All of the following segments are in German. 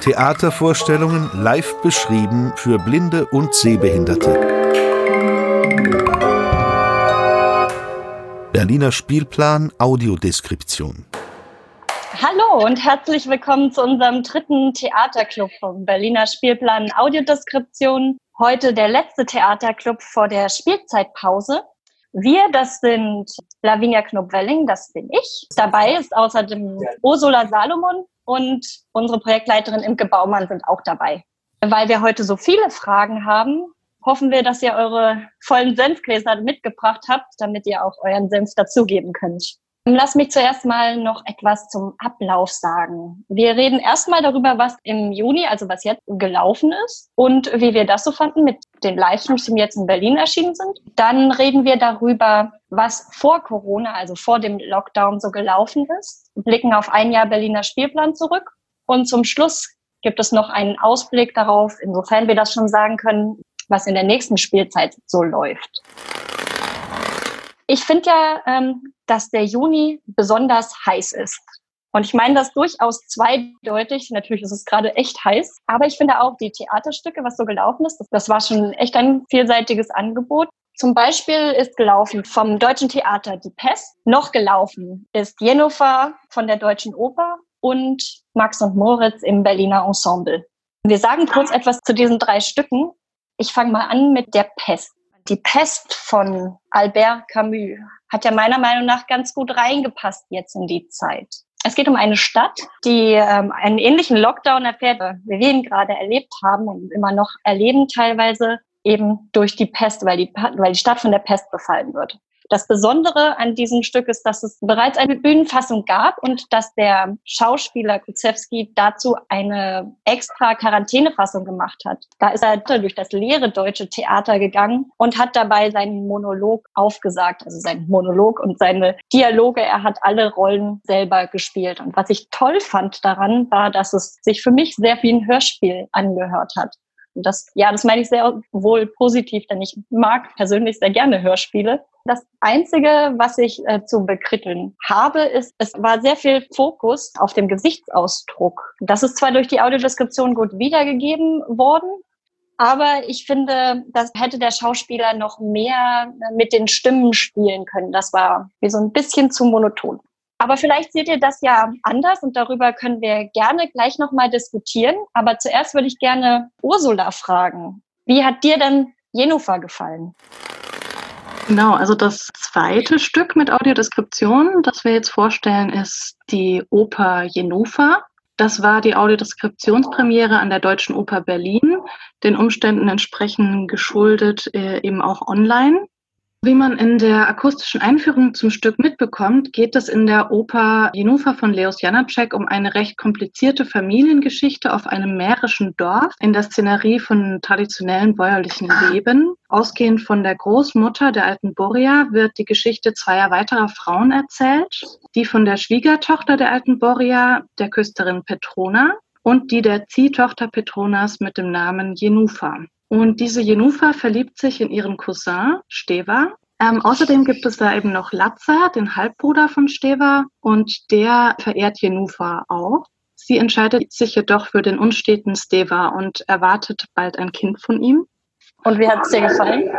Theatervorstellungen live beschrieben für Blinde und Sehbehinderte. Berliner Spielplan Audiodeskription. Hallo und herzlich willkommen zu unserem dritten Theaterclub vom Berliner Spielplan Audiodeskription. Heute der letzte Theaterclub vor der Spielzeitpause. Wir, das sind Lavinia Knob-Welling, das bin ich. Dabei ist außerdem Ursula Salomon und unsere Projektleiterin Imke Baumann sind auch dabei. Weil wir heute so viele Fragen haben, hoffen wir, dass ihr eure vollen Senfgläser mitgebracht habt, damit ihr auch euren Senf dazugeben könnt. Lass mich zuerst mal noch etwas zum Ablauf sagen. Wir reden erstmal darüber, was im Juni, also was jetzt gelaufen ist und wie wir das so fanden mit den Livestreams, die jetzt in Berlin erschienen sind. Dann reden wir darüber, was vor Corona, also vor dem Lockdown so gelaufen ist, blicken auf ein Jahr Berliner Spielplan zurück und zum Schluss gibt es noch einen Ausblick darauf, insofern wir das schon sagen können, was in der nächsten Spielzeit so läuft. Ich finde ja, ähm, dass der Juni besonders heiß ist. Und ich meine das durchaus zweideutig. Natürlich ist es gerade echt heiß. Aber ich finde auch die Theaterstücke, was so gelaufen ist, das war schon echt ein vielseitiges Angebot. Zum Beispiel ist gelaufen vom Deutschen Theater Die Pest. Noch gelaufen ist Jennifer von der Deutschen Oper und Max und Moritz im Berliner Ensemble. Wir sagen kurz etwas zu diesen drei Stücken. Ich fange mal an mit der Pest. Die Pest von Albert Camus hat ja meiner Meinung nach ganz gut reingepasst jetzt in die Zeit. Es geht um eine Stadt, die ähm, einen ähnlichen Lockdown erfährt, wie wir ihn gerade erlebt haben und immer noch erleben teilweise eben durch die Pest, weil die, weil die Stadt von der Pest befallen wird. Das Besondere an diesem Stück ist, dass es bereits eine Bühnenfassung gab und dass der Schauspieler Kutzewski dazu eine extra Quarantänefassung gemacht hat. Da ist er durch das leere deutsche Theater gegangen und hat dabei seinen Monolog aufgesagt, also seinen Monolog und seine Dialoge. Er hat alle Rollen selber gespielt. Und was ich toll fand daran, war, dass es sich für mich sehr wie ein Hörspiel angehört hat. Das, ja, das meine ich sehr wohl positiv, denn ich mag persönlich sehr gerne Hörspiele. Das Einzige, was ich äh, zu bekritteln habe, ist, es war sehr viel Fokus auf dem Gesichtsausdruck. Das ist zwar durch die Audiodeskription gut wiedergegeben worden, aber ich finde, das hätte der Schauspieler noch mehr mit den Stimmen spielen können. Das war wie so ein bisschen zu monoton. Aber vielleicht seht ihr das ja anders und darüber können wir gerne gleich nochmal diskutieren. Aber zuerst würde ich gerne Ursula fragen. Wie hat dir denn Jennifer gefallen? Genau, also das zweite Stück mit Audiodeskription, das wir jetzt vorstellen, ist die Oper Jennifer. Das war die Audiodeskriptionspremiere an der Deutschen Oper Berlin, den Umständen entsprechend geschuldet äh, eben auch online. Wie man in der akustischen Einführung zum Stück mitbekommt, geht es in der Oper Jennifer von Leos Janacek um eine recht komplizierte Familiengeschichte auf einem mährischen Dorf in der Szenerie von traditionellen bäuerlichen Leben. Ausgehend von der Großmutter der alten Boria wird die Geschichte zweier weiterer Frauen erzählt. Die von der Schwiegertochter der alten Boria, der Küsterin Petrona, und die der Ziehtochter Petronas mit dem Namen Jennifer. Und diese Jennifer verliebt sich in ihren Cousin Steva. Ähm, außerdem gibt es da eben noch Latza, den Halbbruder von Steva, und der verehrt Jennifer auch. Sie entscheidet sich jedoch für den unsteten Steva und erwartet bald ein Kind von ihm. Und wie hat es dir gefallen?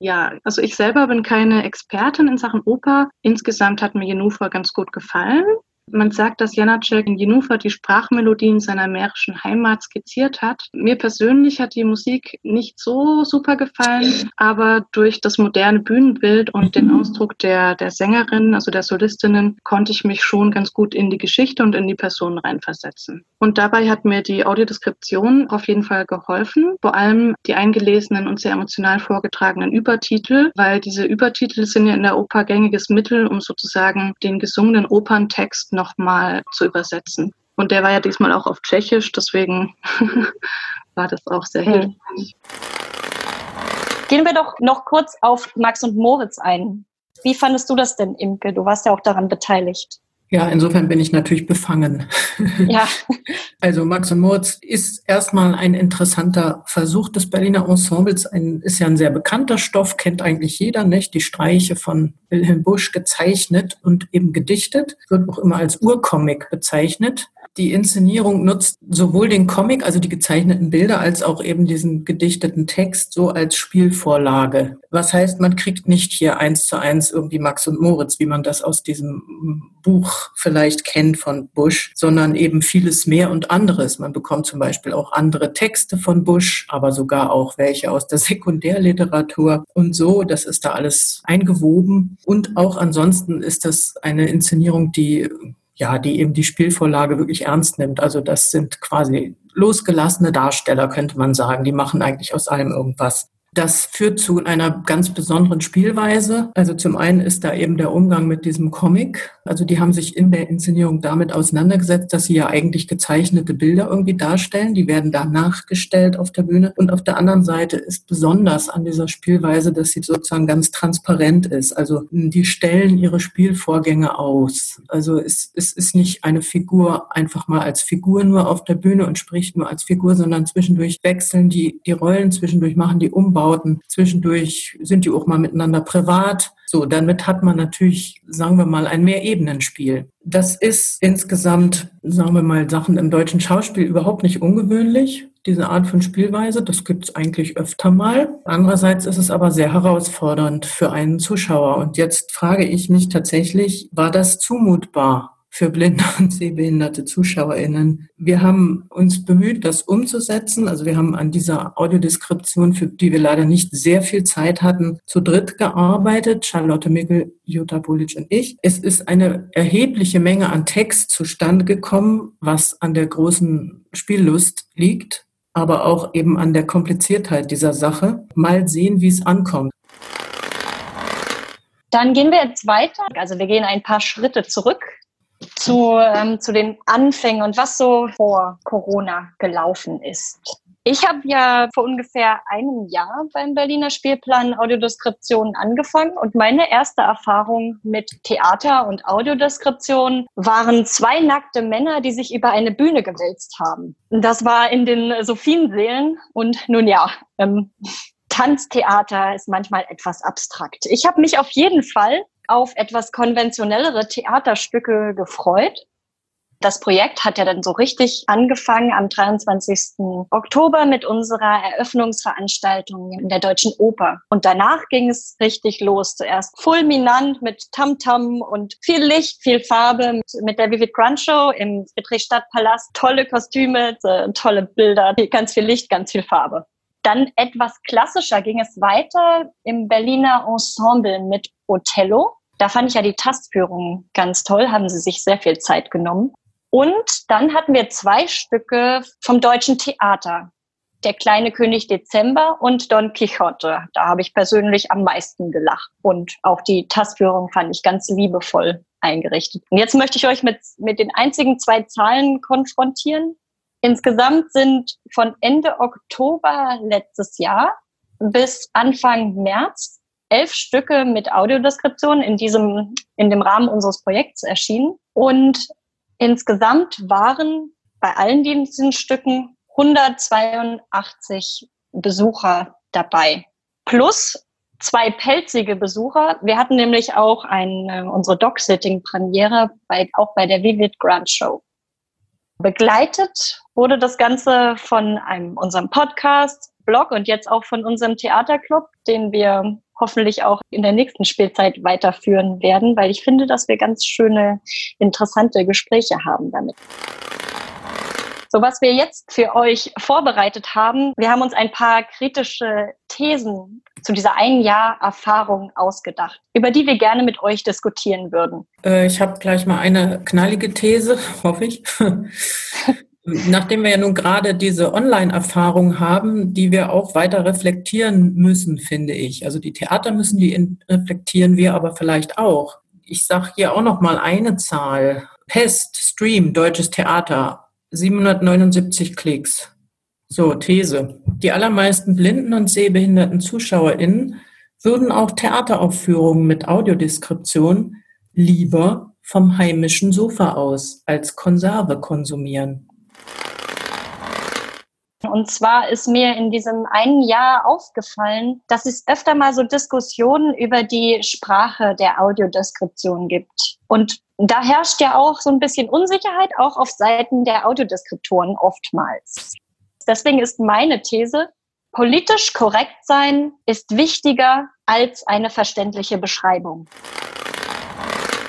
Ja, also ich selber bin keine Expertin in Sachen Oper. Insgesamt hat mir Jennifer ganz gut gefallen. Man sagt, dass Janacek in Jenufa die Sprachmelodien seiner mährischen Heimat skizziert hat. Mir persönlich hat die Musik nicht so super gefallen, aber durch das moderne Bühnenbild und den Ausdruck der, der Sängerinnen, also der Solistinnen, konnte ich mich schon ganz gut in die Geschichte und in die Person reinversetzen. Und dabei hat mir die Audiodeskription auf jeden Fall geholfen, vor allem die eingelesenen und sehr emotional vorgetragenen Übertitel, weil diese Übertitel sind ja in der Oper gängiges Mittel, um sozusagen den gesungenen Operntext nochmal zu übersetzen. Und der war ja diesmal auch auf Tschechisch, deswegen war das auch sehr hilfreich. Gehen wir doch noch kurz auf Max und Moritz ein. Wie fandest du das denn, Imke? Du warst ja auch daran beteiligt. Ja, insofern bin ich natürlich befangen. Ja. Also Max und Moritz ist erstmal ein interessanter Versuch des Berliner Ensembles. Ein, ist ja ein sehr bekannter Stoff, kennt eigentlich jeder, nicht? Die Streiche von Wilhelm Busch gezeichnet und eben gedichtet, wird auch immer als Urcomic bezeichnet. Die Inszenierung nutzt sowohl den Comic, also die gezeichneten Bilder, als auch eben diesen gedichteten Text so als Spielvorlage. Was heißt, man kriegt nicht hier eins zu eins irgendwie Max und Moritz, wie man das aus diesem Buch vielleicht kennt von Bush, sondern eben vieles mehr und anderes. Man bekommt zum Beispiel auch andere Texte von Bush, aber sogar auch welche aus der Sekundärliteratur und so. Das ist da alles eingewoben. Und auch ansonsten ist das eine Inszenierung, die ja, die eben die Spielvorlage wirklich ernst nimmt. Also das sind quasi losgelassene Darsteller, könnte man sagen. Die machen eigentlich aus allem irgendwas. Das führt zu einer ganz besonderen Spielweise. Also zum einen ist da eben der Umgang mit diesem Comic. Also die haben sich in der Inszenierung damit auseinandergesetzt, dass sie ja eigentlich gezeichnete Bilder irgendwie darstellen. Die werden da nachgestellt auf der Bühne. Und auf der anderen Seite ist besonders an dieser Spielweise, dass sie sozusagen ganz transparent ist. Also die stellen ihre Spielvorgänge aus. Also es, es ist nicht eine Figur einfach mal als Figur nur auf der Bühne und spricht nur als Figur, sondern zwischendurch wechseln die, die Rollen, zwischendurch machen die Umbau Bauten. Zwischendurch sind die auch mal miteinander privat. So, damit hat man natürlich, sagen wir mal, ein Mehrebenenspiel. Das ist insgesamt, sagen wir mal, Sachen im deutschen Schauspiel überhaupt nicht ungewöhnlich diese Art von Spielweise. Das gibt es eigentlich öfter mal. Andererseits ist es aber sehr herausfordernd für einen Zuschauer. Und jetzt frage ich mich tatsächlich, war das zumutbar? Für blinde und sehbehinderte ZuschauerInnen. Wir haben uns bemüht, das umzusetzen. Also wir haben an dieser Audiodeskription, für die wir leider nicht sehr viel Zeit hatten, zu dritt gearbeitet. Charlotte Mickel, Jutta Bulic und ich. Es ist eine erhebliche Menge an Text zustande gekommen, was an der großen Spiellust liegt, aber auch eben an der Kompliziertheit dieser Sache. Mal sehen, wie es ankommt. Dann gehen wir jetzt weiter. Also wir gehen ein paar Schritte zurück zu, ähm, zu den Anfängen und was so vor Corona gelaufen ist. Ich habe ja vor ungefähr einem Jahr beim Berliner Spielplan Audiodeskription angefangen und meine erste Erfahrung mit Theater und Audiodeskription waren zwei nackte Männer, die sich über eine Bühne gewälzt haben. Das war in den Sophienseelen und nun ja, ähm, Tanztheater ist manchmal etwas abstrakt. Ich habe mich auf jeden Fall auf etwas konventionellere Theaterstücke gefreut. Das Projekt hat ja dann so richtig angefangen am 23. Oktober mit unserer Eröffnungsveranstaltung in der Deutschen Oper. Und danach ging es richtig los. Zuerst fulminant mit Tamtam -Tam und viel Licht, viel Farbe mit der Vivid Grund Show im Friedrichstadtpalast. Tolle Kostüme, tolle Bilder, ganz viel Licht, ganz viel Farbe. Dann etwas klassischer ging es weiter im Berliner Ensemble mit Othello. Da fand ich ja die Tastführung ganz toll, haben sie sich sehr viel Zeit genommen. Und dann hatten wir zwei Stücke vom Deutschen Theater. Der kleine König Dezember und Don Quixote. Da habe ich persönlich am meisten gelacht. Und auch die Tastführung fand ich ganz liebevoll eingerichtet. Und jetzt möchte ich euch mit, mit den einzigen zwei Zahlen konfrontieren. Insgesamt sind von Ende Oktober letztes Jahr bis Anfang März elf Stücke mit Audiodeskription in diesem, in dem Rahmen unseres Projekts erschienen. Und insgesamt waren bei allen diesen Stücken 182 Besucher dabei. Plus zwei pelzige Besucher. Wir hatten nämlich auch eine, unsere Dog-Sitting-Premiere bei, auch bei der Vivid Grand Show. Begleitet wurde das Ganze von einem, unserem Podcast, Blog und jetzt auch von unserem Theaterclub, den wir hoffentlich auch in der nächsten Spielzeit weiterführen werden, weil ich finde, dass wir ganz schöne, interessante Gespräche haben damit. So, was wir jetzt für euch vorbereitet haben, wir haben uns ein paar kritische Thesen zu dieser ein Jahr Erfahrung ausgedacht, über die wir gerne mit euch diskutieren würden. Äh, ich habe gleich mal eine knallige These, hoffe ich. Nachdem wir ja nun gerade diese Online-Erfahrung haben, die wir auch weiter reflektieren müssen, finde ich. Also die Theater müssen die reflektieren, wir aber vielleicht auch. Ich sage hier auch noch mal eine Zahl. Pest, Stream, deutsches Theater, 779 Klicks. So, These. Die allermeisten blinden und sehbehinderten ZuschauerInnen würden auch Theateraufführungen mit Audiodeskription lieber vom heimischen Sofa aus als Konserve konsumieren. Und zwar ist mir in diesem einen Jahr aufgefallen, dass es öfter mal so Diskussionen über die Sprache der Audiodeskription gibt. Und da herrscht ja auch so ein bisschen Unsicherheit, auch auf Seiten der Audiodeskriptoren oftmals. Deswegen ist meine These, politisch korrekt sein ist wichtiger als eine verständliche Beschreibung.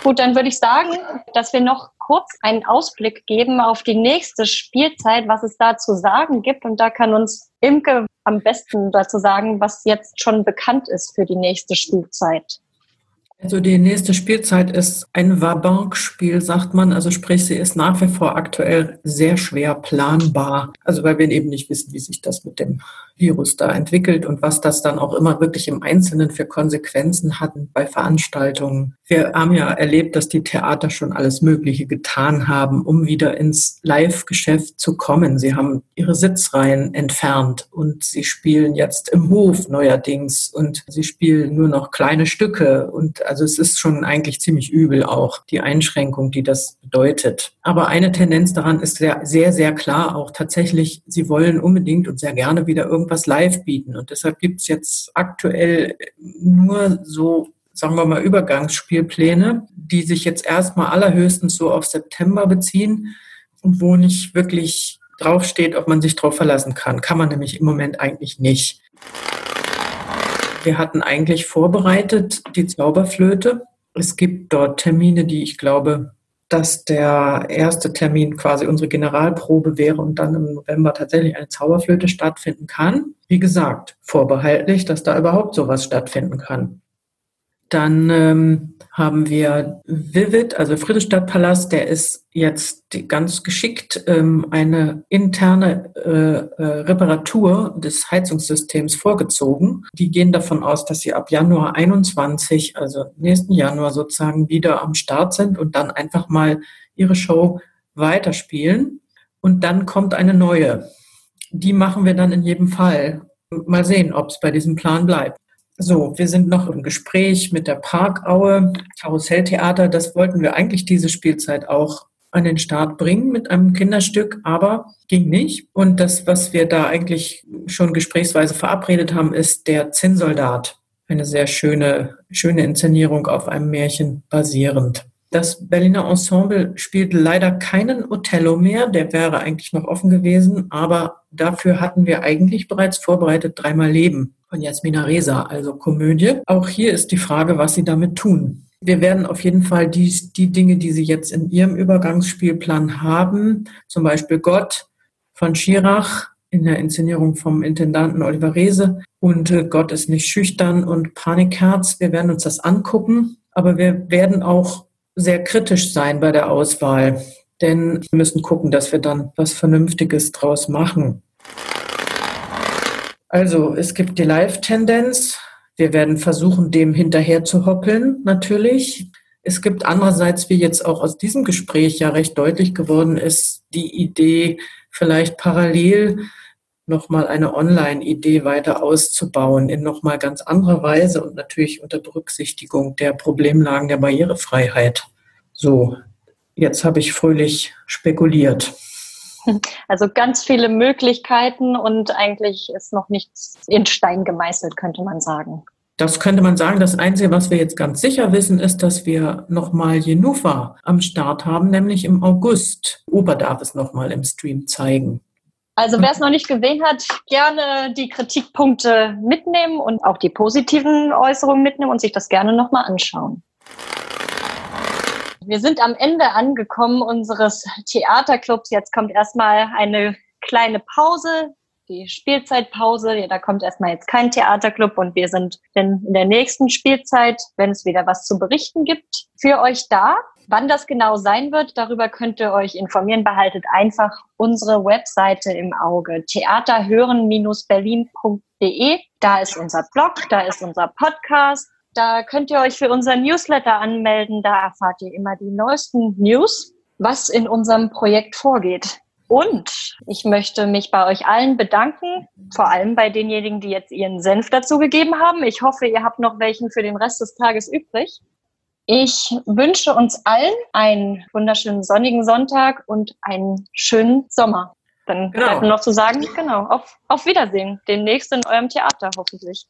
Gut, dann würde ich sagen, dass wir noch kurz einen Ausblick geben auf die nächste Spielzeit, was es da zu sagen gibt. Und da kann uns Imke am besten dazu sagen, was jetzt schon bekannt ist für die nächste Spielzeit. Also die nächste Spielzeit ist ein Wabank-Spiel, sagt man. Also sprich, sie ist nach wie vor aktuell sehr schwer planbar. Also weil wir eben nicht wissen, wie sich das mit dem Virus da entwickelt und was das dann auch immer wirklich im Einzelnen für Konsequenzen hatten bei Veranstaltungen. Wir haben ja erlebt, dass die Theater schon alles Mögliche getan haben, um wieder ins Live-Geschäft zu kommen. Sie haben ihre Sitzreihen entfernt und sie spielen jetzt im Hof neuerdings und sie spielen nur noch kleine Stücke. Und also es ist schon eigentlich ziemlich übel auch die Einschränkung, die das bedeutet. Aber eine Tendenz daran ist sehr, sehr, sehr klar auch tatsächlich, sie wollen unbedingt und sehr gerne wieder irgendwie irgendwas live bieten. Und deshalb gibt es jetzt aktuell nur so, sagen wir mal, Übergangsspielpläne, die sich jetzt erstmal allerhöchstens so auf September beziehen und wo nicht wirklich draufsteht, ob man sich drauf verlassen kann. Kann man nämlich im Moment eigentlich nicht. Wir hatten eigentlich vorbereitet die Zauberflöte. Es gibt dort Termine, die ich glaube dass der erste Termin quasi unsere Generalprobe wäre und dann im November tatsächlich eine Zauberflöte stattfinden kann. Wie gesagt, vorbehaltlich, dass da überhaupt sowas stattfinden kann. Dann ähm, haben wir Vivid, also Friedrichstadtpalast, der ist jetzt ganz geschickt ähm, eine interne äh, äh, Reparatur des Heizungssystems vorgezogen. Die gehen davon aus, dass sie ab Januar 21, also nächsten Januar sozusagen wieder am Start sind und dann einfach mal ihre Show weiterspielen. Und dann kommt eine neue. Die machen wir dann in jedem Fall. Mal sehen, ob es bei diesem Plan bleibt. So, wir sind noch im Gespräch mit der Parkaue Karusselltheater. Das wollten wir eigentlich diese Spielzeit auch an den Start bringen mit einem Kinderstück, aber ging nicht. Und das, was wir da eigentlich schon gesprächsweise verabredet haben, ist der Zinnsoldat. Eine sehr schöne, schöne Inszenierung auf einem Märchen basierend. Das Berliner Ensemble spielt leider keinen Othello mehr, der wäre eigentlich noch offen gewesen, aber dafür hatten wir eigentlich bereits vorbereitet dreimal Leben von Jasmina Reza, also Komödie. Auch hier ist die Frage, was Sie damit tun. Wir werden auf jeden Fall die, die Dinge, die Sie jetzt in Ihrem Übergangsspielplan haben, zum Beispiel Gott von Schirach in der Inszenierung vom Intendanten Oliver Rehse und äh, Gott ist nicht schüchtern und Panikherz. Wir werden uns das angucken, aber wir werden auch sehr kritisch sein bei der Auswahl, denn wir müssen gucken, dass wir dann was Vernünftiges draus machen. Also es gibt die Live-Tendenz. Wir werden versuchen, dem hinterher zu hoppeln, natürlich. Es gibt andererseits, wie jetzt auch aus diesem Gespräch ja recht deutlich geworden ist, die Idee, vielleicht parallel nochmal eine Online-Idee weiter auszubauen in nochmal ganz anderer Weise und natürlich unter Berücksichtigung der Problemlagen der Barrierefreiheit. So, jetzt habe ich fröhlich spekuliert. Also ganz viele Möglichkeiten und eigentlich ist noch nichts in Stein gemeißelt, könnte man sagen. Das könnte man sagen. Das Einzige, was wir jetzt ganz sicher wissen, ist, dass wir nochmal Jenufa am Start haben, nämlich im August. Ober darf es nochmal im Stream zeigen. Also wer es noch nicht gesehen hat, gerne die Kritikpunkte mitnehmen und auch die positiven Äußerungen mitnehmen und sich das gerne nochmal anschauen. Wir sind am Ende angekommen unseres Theaterclubs. Jetzt kommt erstmal eine kleine Pause, die Spielzeitpause. Da kommt erstmal jetzt kein Theaterclub und wir sind in der nächsten Spielzeit, wenn es wieder was zu berichten gibt, für euch da. Wann das genau sein wird, darüber könnt ihr euch informieren. Behaltet einfach unsere Webseite im Auge. Theaterhören-berlin.de. Da ist unser Blog, da ist unser Podcast. Da könnt ihr euch für unseren Newsletter anmelden. Da erfahrt ihr immer die neuesten News, was in unserem Projekt vorgeht. Und ich möchte mich bei euch allen bedanken, vor allem bei denjenigen, die jetzt ihren Senf dazu gegeben haben. Ich hoffe, ihr habt noch welchen für den Rest des Tages übrig. Ich wünsche uns allen einen wunderschönen sonnigen Sonntag und einen schönen Sommer. Dann genau. bleibt nur noch zu sagen, genau, auf, auf Wiedersehen. Demnächst in eurem Theater hoffentlich.